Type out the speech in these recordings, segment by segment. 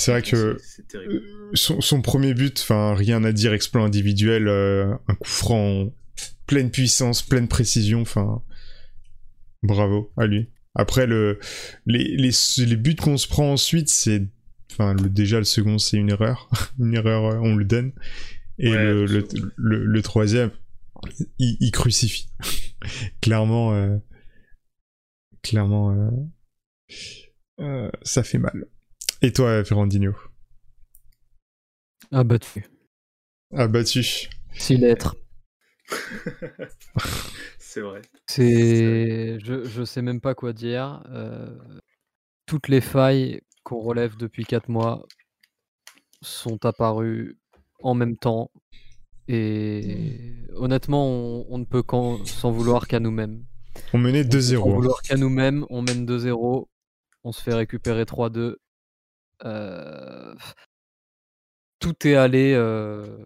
C'est vrai que son, premier but, enfin rien à dire, exploit individuel, un coup franc, pleine puissance, pleine précision, enfin bravo à lui. Après le les, les, les buts qu'on se prend ensuite, c'est enfin le, déjà le second c'est une erreur, une erreur on le donne. Et le, le, le, troisième il, crucifie. Clairement euh, clairement euh, euh, ça fait mal. Et toi Ferrandino Abattu. Abattu. Si l'être. c'est vrai. C'est, je, je sais même pas quoi dire. Euh, toutes les failles qu'on relève depuis 4 mois sont apparues en même temps. Et honnêtement, on, ne peut s'en vouloir qu'à nous-mêmes. On menait 2-0. S'en vouloir qu'à nous-mêmes, on mène 2-0. On se fait récupérer 3-2. Euh, tout est allé euh,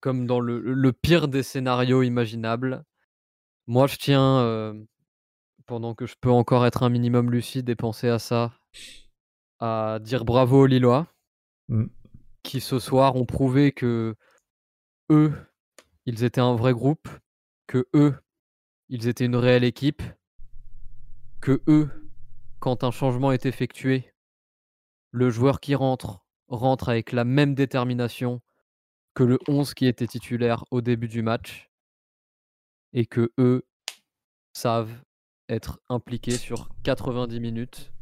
comme dans le, pire des scénarios imaginables. Moi, je tiens, euh, pendant que je peux encore être un minimum lucide et penser à ça, à dire bravo aux Lillois, mmh. qui ce soir ont prouvé que eux, ils étaient un vrai groupe, que eux, ils étaient une réelle équipe, que eux, quand un changement est effectué, le joueur qui rentre rentre avec la même détermination que le 11 qui était titulaire au début du match et que eux savent être impliqués sur 90 minutes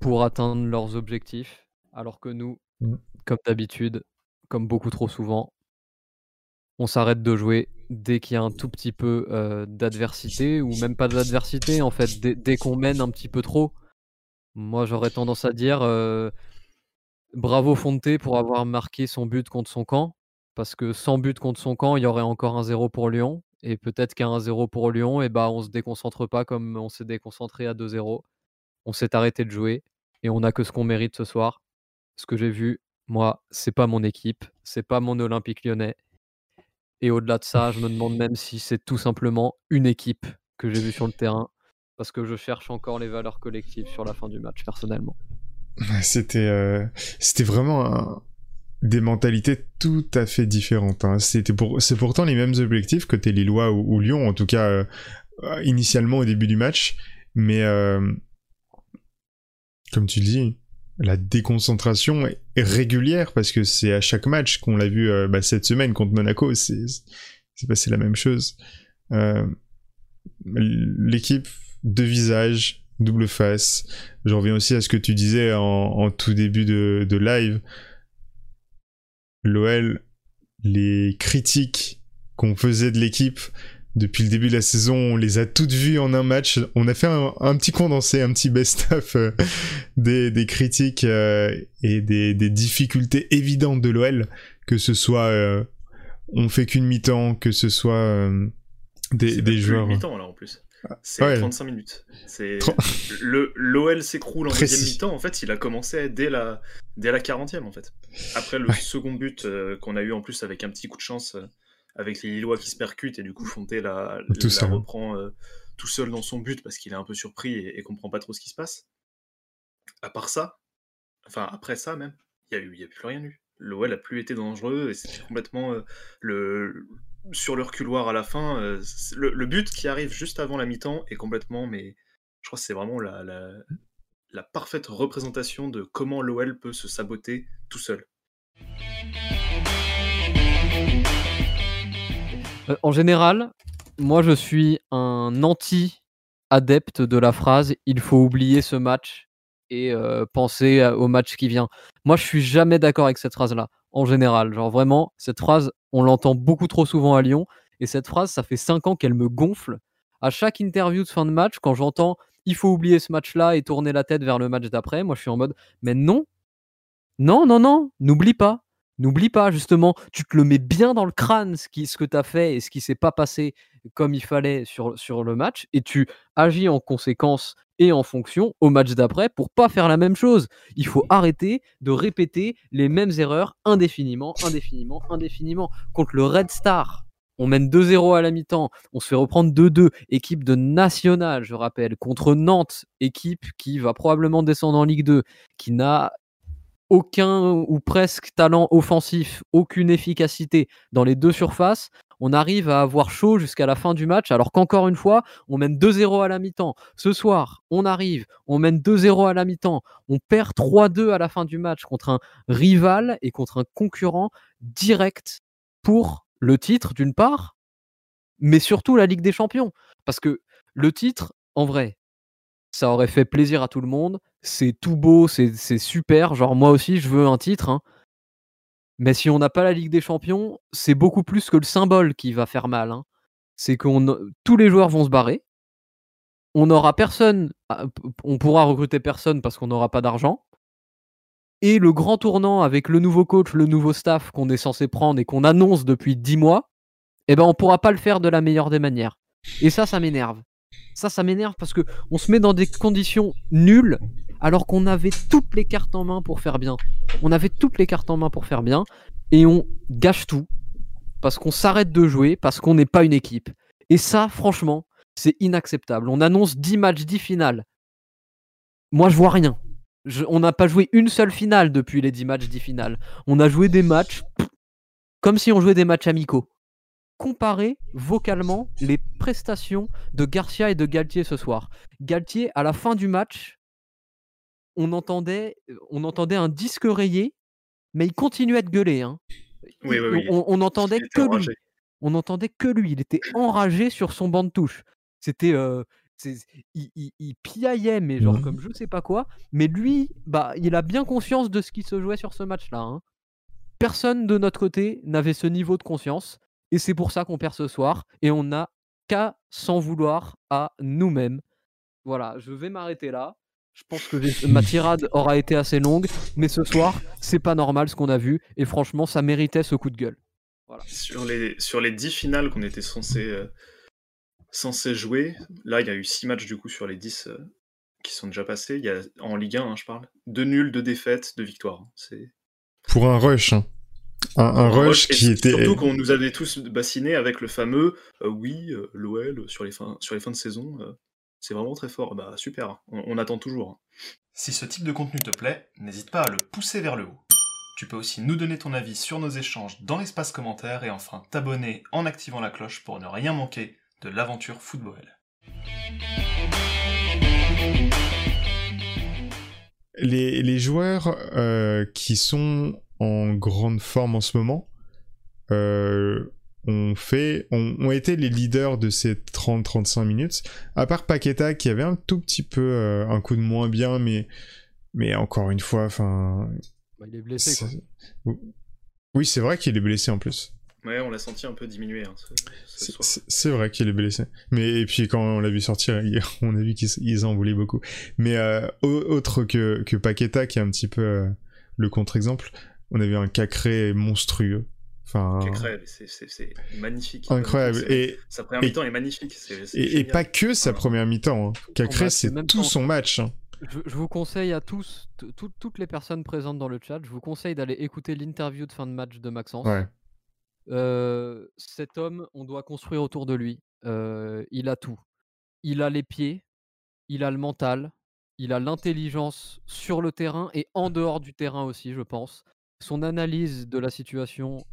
pour atteindre leurs objectifs, alors que nous, mmh. comme d'habitude, comme beaucoup trop souvent, on s'arrête de jouer dès qu'il y a un tout petit peu d'adversité, ou même pas d'adversité, en fait, dès, qu'on mène un petit peu trop. Moi, j'aurais tendance à dire bravo Fonte pour avoir marqué son but contre son camp, parce que sans but contre son camp, il y aurait encore un 0 pour Lyon. Et peut-être qu'à 1-0 pour Lyon, et bah, on se déconcentre pas comme on s'est déconcentré à 2-0. On s'est arrêté de jouer et on n'a que ce qu'on mérite ce soir. Ce que j'ai vu, moi, c'est pas mon équipe, c'est pas mon Olympique lyonnais. Et au-delà de ça, je me demande même si c'est tout simplement une équipe que j'ai vue sur le terrain, parce que je cherche encore les valeurs collectives sur la fin du match, personnellement. C'était, euh, c'était vraiment des mentalités tout à fait différentes. Hein. C'était pour, c'est pourtant les mêmes objectifs côté Lillois ou, Lyon, en tout cas euh, initialement au début du match, mais euh, comme tu le dis, la déconcentration est régulière parce que c'est à chaque match qu'on l'a vu bah, cette semaine contre Monaco, c'est passé la même chose. L'équipe de visage, double face. Je reviens aussi à ce que tu disais en, tout début de, live. L'OL, les critiques qu'on faisait de l'équipe depuis le début de la saison, on les a toutes vues en un match. On a fait un, petit condensé, un petit best-of euh, des, critiques euh, et des, difficultés évidentes de l'OL, que ce soit euh, on fait qu'une mi-temps, que ce soit des, des joueurs. mi-temps là en plus. C'est 35 minutes. C'est le l'OL s'écroule en deuxième mi-temps. En fait, il a commencé dès la dès la 40e en fait. Après le second but euh, qu'on a eu en plus avec un petit coup de chance euh, avec les Lillois qui se percutent et du coup Fonte la, la reprend euh, tout seul dans son but parce qu'il est un peu surpris et, comprend pas trop ce qui se passe. À part ça, enfin après ça même, il y a eu y a plus rien eu. L'OL a plus été dangereux et c'était complètement le sur leur couloir à la fin. Euh, le, but qui arrive juste avant la mi-temps est complètement, mais je crois que c'est vraiment la, la, parfaite représentation de comment l'OL peut se saboter tout seul. Euh, en général, moi je suis un anti-adepte de la phrase il faut oublier ce match et euh, penser au match qui vient. Moi je suis jamais d'accord avec cette phrase-là en général. Genre vraiment, cette phrase, on l'entend beaucoup trop souvent à Lyon. Et cette phrase, ça fait 5 ans qu'elle me gonfle. À chaque interview de fin de match, quand j'entends il faut oublier ce match-là et tourner la tête vers le match d'après, moi je suis en mode mais non, non, non, non, n'oublie pas. N'oublie pas, justement, tu te le mets bien dans le crâne ce, que tu as fait et ce qui s'est pas passé comme il fallait sur, sur le match et tu agis en conséquence et en fonction au match d'après pour pas faire la même chose. Il faut arrêter de répéter les mêmes erreurs indéfiniment, indéfiniment, indéfiniment. Contre le Red Star, on mène 2-0 à la mi-temps, on se fait reprendre 2-2, équipe de national, je rappelle, contre Nantes, équipe qui va probablement descendre en Ligue 2, qui n'a aucun ou presque talent offensif, aucune efficacité dans les deux surfaces, on arrive à avoir chaud jusqu'à la fin du match, alors qu'encore une fois, on mène 2-0 à la mi-temps. Ce soir, on arrive, on mène 2-0 à la mi-temps, on perd 3-2 à la fin du match contre un rival et contre un concurrent direct pour le titre, d'une part, mais surtout la Ligue des Champions. Parce que le titre, en vrai, ça aurait fait plaisir à tout le monde, c'est tout beau, c'est super, genre moi aussi je veux un titre, hein. Mais si on n'a pas la Ligue des Champions, c'est beaucoup plus que le symbole qui va faire mal. Hein. C'est que tous les joueurs vont se barrer. On n'aura personne, ah, on pourra recruter personne parce qu'on n'aura pas d'argent. Et le grand tournant avec le nouveau coach, le nouveau staff qu'on est censé prendre et qu'on annonce depuis 10 mois, eh ben on pourra pas le faire de la meilleure des manières. Et ça, ça m'énerve. Ça, ça m'énerve parce que on se met dans des conditions nulles alors qu'on avait toutes les cartes en main pour faire bien. On avait toutes les cartes en main pour faire bien et on gâche tout parce qu'on s'arrête de jouer, parce qu'on n'est pas une équipe. Et ça, franchement, c'est inacceptable. On annonce 10 matchs, 10 finales. Moi, je vois rien. on n'a pas joué une seule finale depuis les 10 matchs, 10 finales. On a joué des matchs comme si on jouait des matchs amicaux. Comparez vocalement les prestations de Garcia et de Galtier ce soir. Galtier, à la fin du match, on entendait, on entendait un disque rayé, mais il continuait de gueuler. Hein. On, entendait que lui. On entendait que lui. Il était enragé sur son banc de touche. C'était, il, piaillait, mais genre comme je sais pas quoi. Mais lui, bah, il a bien conscience de ce qui se jouait sur ce match-là. Hein. Personne de notre côté n'avait ce niveau de conscience, et c'est pour ça qu'on perd ce soir. Et on n'a qu'à s'en vouloir à nous-mêmes. Voilà, je vais m'arrêter là. Je pense que ma tirade aura été assez longue, mais ce soir, c'est pas normal ce qu'on a vu, et franchement, ça méritait ce coup de gueule. Sur, les, sur les 10 finales qu'on était censé, euh, jouer, là, il y a eu 6 matchs du coup sur les 10 euh, qui sont déjà passés. Il y a, en Ligue 1, hein, je parle. 2 nuls, 2 défaites, 2 victoires. Hein. C'est... Pour un rush, hein. Un, rush, qui était. Surtout qu'on nous avait tous bassinés avec le fameux euh, oui, l'OL sur les, fins, sur les fins de saison c'est vraiment très fort. Bah super, on, attend toujours. Hein. Si ce type de contenu te plaît, n'hésite pas à le pousser vers le haut. Tu peux aussi nous donner ton avis sur nos échanges dans l'espace commentaire et enfin t'abonner en activant la cloche pour ne rien manquer de l'aventure football. Les, joueurs euh, qui sont en grande forme en ce moment, euh, ont fait, ont, été les leaders de ces 30-35 minutes. À part Paqueta qui avait un tout petit peu euh, un coup de moins bien, mais, mais encore une fois, enfin. Bah, il est blessé quoi. Oui, c'est vrai qu'il est blessé en plus. Ouais, on l'a senti un peu diminué. Hein, c'est vrai qu'il est blessé. Mais et puis quand on l'a vu sortir, on a vu qu'ils en voulaient beaucoup. Mais euh, autre que, que Paqueta, qui est un petit peu euh, le contre-exemple, on a vu un Cacré monstrueux. Enfin, c'est magnifique. Incroyable. Et sa première mi-temps est magnifique. et, pas que sa première mi-temps. Hein. Cacré, c'est tout son match. Hein. Je, vous conseille à tous, toutes les personnes présentes dans le chat, je vous conseille d'aller écouter l'interview de fin de match de Maxence. Euh, cet homme, on doit construire autour de lui. Euh, il a tout. Il a les pieds, il a le mental, il a l'intelligence sur le terrain et en dehors du terrain aussi, je pense. Son analyse de la situation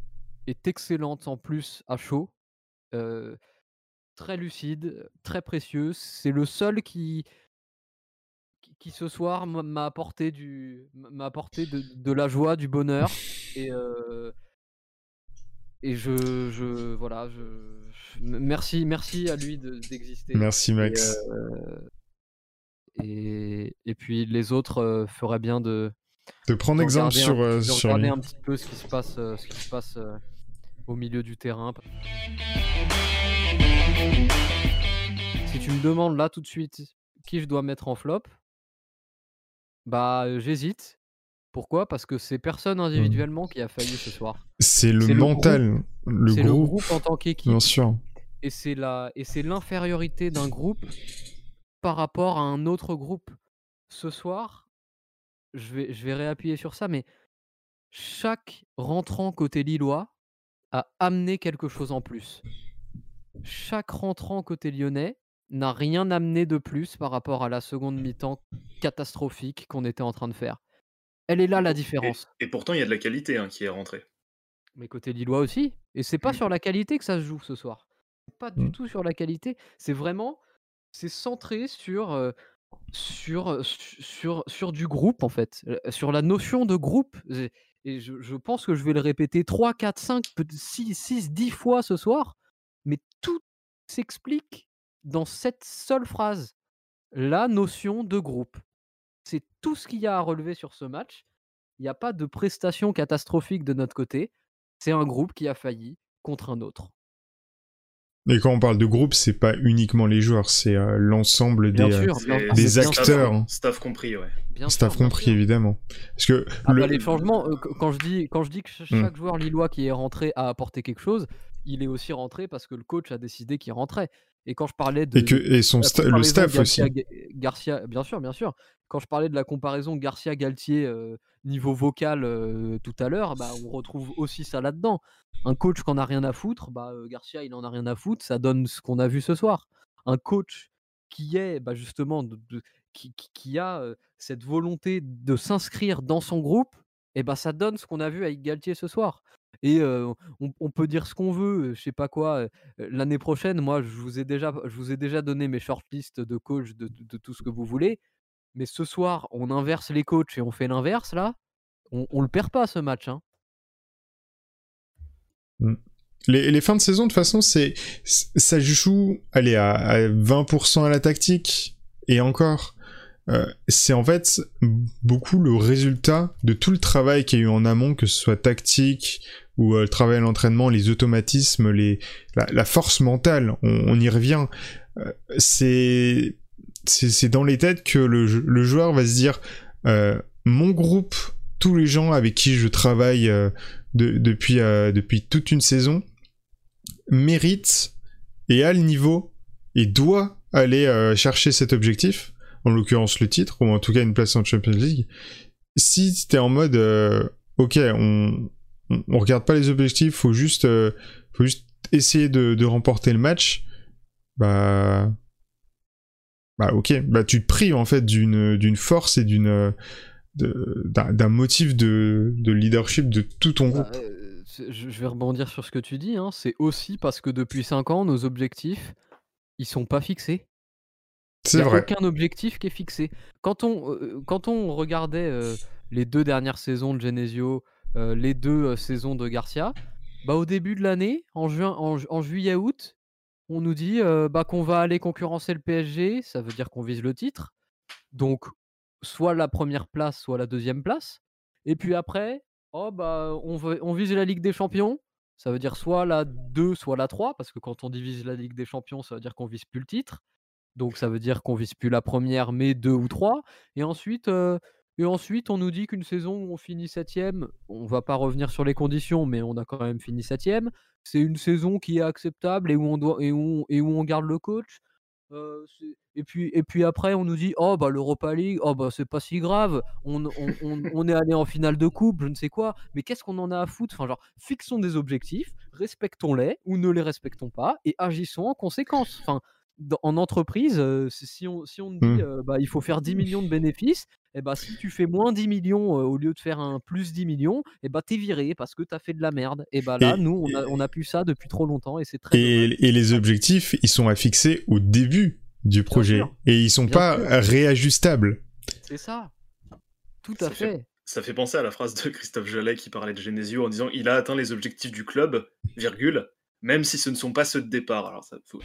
est excellente en plus à chaud. très lucide, très précieuse. C'est le seul qui, qui, ce soir m'a apporté, du, m'a apporté de, la joie, du bonheur. Et, et je, je, voilà, je, merci, merci à lui d'exister. merci Max. Et, et, puis les autres feraient bien de, de prendre exemple sur, sur regarder un petit peu ce qui se passe, ce qui se passe au milieu du terrain. Si tu me demandes là tout de suite qui je dois mettre en flop, bah j'hésite. Pourquoi? Parce que c'est personne individuellement qui a failli ce soir. C'est le mental, le, groupe. le groupe en tant qu'équipe. Bien sûr. Et c'est la et c'est l'infériorité d'un groupe par rapport à un autre groupe. Ce soir, je vais je vais réappuyer sur ça, mais chaque rentrant côté lillois a amené quelque chose en plus. Chaque rentrant côté lyonnais n'a rien amené de plus par rapport à la seconde mi-temps catastrophique qu'on était en train de faire. Elle est là la différence. Et, pourtant, il y a de la qualité hein, qui est rentrée. Mais côté Lillois aussi. Et c'est pas mmh. sur la qualité que ça se joue ce soir. Pas du mmh. tout sur la qualité. C'est vraiment, c'est centré sur, sur, sur, sur du groupe en fait, sur la notion de groupe. Et je, pense que je vais le répéter 3, 4, 5, 6, 6, 10 fois ce soir. Mais tout s'explique dans cette seule phrase. La notion de groupe. C'est tout ce qu'il y a à relever sur ce match. Il n'y a pas de prestation catastrophique de notre côté. C'est un groupe qui a failli contre un autre. Mais quand on parle de groupe, c'est pas uniquement les joueurs, c'est euh, l'ensemble des, euh, des acteurs. Staff, compris, ouais. staff compris, évidemment. Parce que ah bah, les changements, euh, quand je dis quand je dis que mmh. chaque joueur lillois qui est rentré a apporté quelque chose, il est aussi rentré parce que le coach a décidé qu'il rentrait. Et quand je parlais de. Et, que, et son le staff aussi. Garcia, bien sûr, bien sûr. Quand je parlais de la comparaison Garcia-Galtier euh, niveau vocal euh, tout à l'heure, bah, on retrouve aussi ça là-dedans. Un coach qui en a rien à foutre, bah, euh, Garcia, il en a rien à foutre, ça donne ce qu'on a vu ce soir. Un coach qui est bah, justement de, qui, qui, a cette volonté de s'inscrire dans son groupe, et bah, ça donne ce qu'on a vu avec Galtier ce soir. Et on, peut dire ce qu'on veut, je sais pas quoi. L'année prochaine, moi, je vous ai déjà, je vous ai déjà donné mes shortlists de coach, de, tout ce que vous voulez. Mais ce soir, on inverse les coachs et on fait l'inverse là. On, on le perd pas ce match. Hein. Mmh. Les, fins de saison, de toute façon, c'est ça joue, allez, à, à 20% à la tactique et encore. C'est en fait beaucoup le résultat de tout le travail qu'il y a eu en amont, que ce soit tactique ou euh, le travail à l'entraînement, les automatismes, les, la, force mentale, on, y revient. Euh, c'est c'est dans les têtes que le, le joueur va se dire mon groupe, tous les gens avec qui je travaille depuis, depuis toute une saison, méritent et a le niveau et doit aller chercher cet objectif en l'occurrence le titre, ou en tout cas une place en Champions League, si t'es en mode, euh, ok, on, on, regarde pas les objectifs, faut juste, euh, faut juste essayer de, remporter le match, bah, bah ok, bah tu te prives en fait d'une, d'une force et d'une, d'un, motif de, de, leadership de tout ton bah, groupe. Euh, je vais rebondir sur ce que tu dis, hein. c'est aussi parce que depuis 5 ans, nos objectifs, ils sont pas fixés. Il n'y a aucun objectif qui est fixé. Quand on, euh, quand on regardait les deux dernières saisons de Genesio, euh, les deux saisons de Garcia, bah, au début de l'année, en, juin, en, juillet-août, on nous dit bah, qu'on va aller concurrencer le PSG, ça veut dire qu'on vise le titre. Donc, soit la première place, soit la deuxième place. Et puis après, oh, bah, on, veut, on vise la Ligue des Champions. Ça veut dire soit la 2, soit la 3, parce que quand on divise la Ligue des Champions, ça veut dire qu'on vise plus le titre. Donc ça veut dire qu'on vise plus la première, mais deux ou trois. Et ensuite, et ensuite on nous dit qu'une saison où on finit septième, on va pas revenir sur les conditions, mais on a quand même fini septième. C'est une saison qui est acceptable et où on doit et où, et où on garde le coach. et puis et puis après on nous dit oh bah l'Europa League oh bah c'est pas si grave on, on, est allé en finale de coupe je ne sais quoi mais qu'est-ce qu'on en a à foutre? Enfin genre fixons des objectifs respectons-les ou ne les respectons pas et agissons en conséquence enfin en entreprise, si on, si on dit mmh. bah, il faut faire 10 millions de bénéfices, et eh bah, si tu fais moins 10 millions au lieu de faire un plus 10 millions, et eh bah, t'es viré parce que t'as fait de la merde. Et bah là, nous, on a, on a pu ça depuis trop longtemps et c'est très. Et, et, les objectifs, ils sont affixés au début du projet et ils sont pas réajustables. C'est ça. Tout à fait. Ça fait penser à la phrase de Christophe Jolet qui parlait de Genesio en disant il a atteint les objectifs du club, virgule, même si ce ne sont pas ceux de départ. Alors ça faut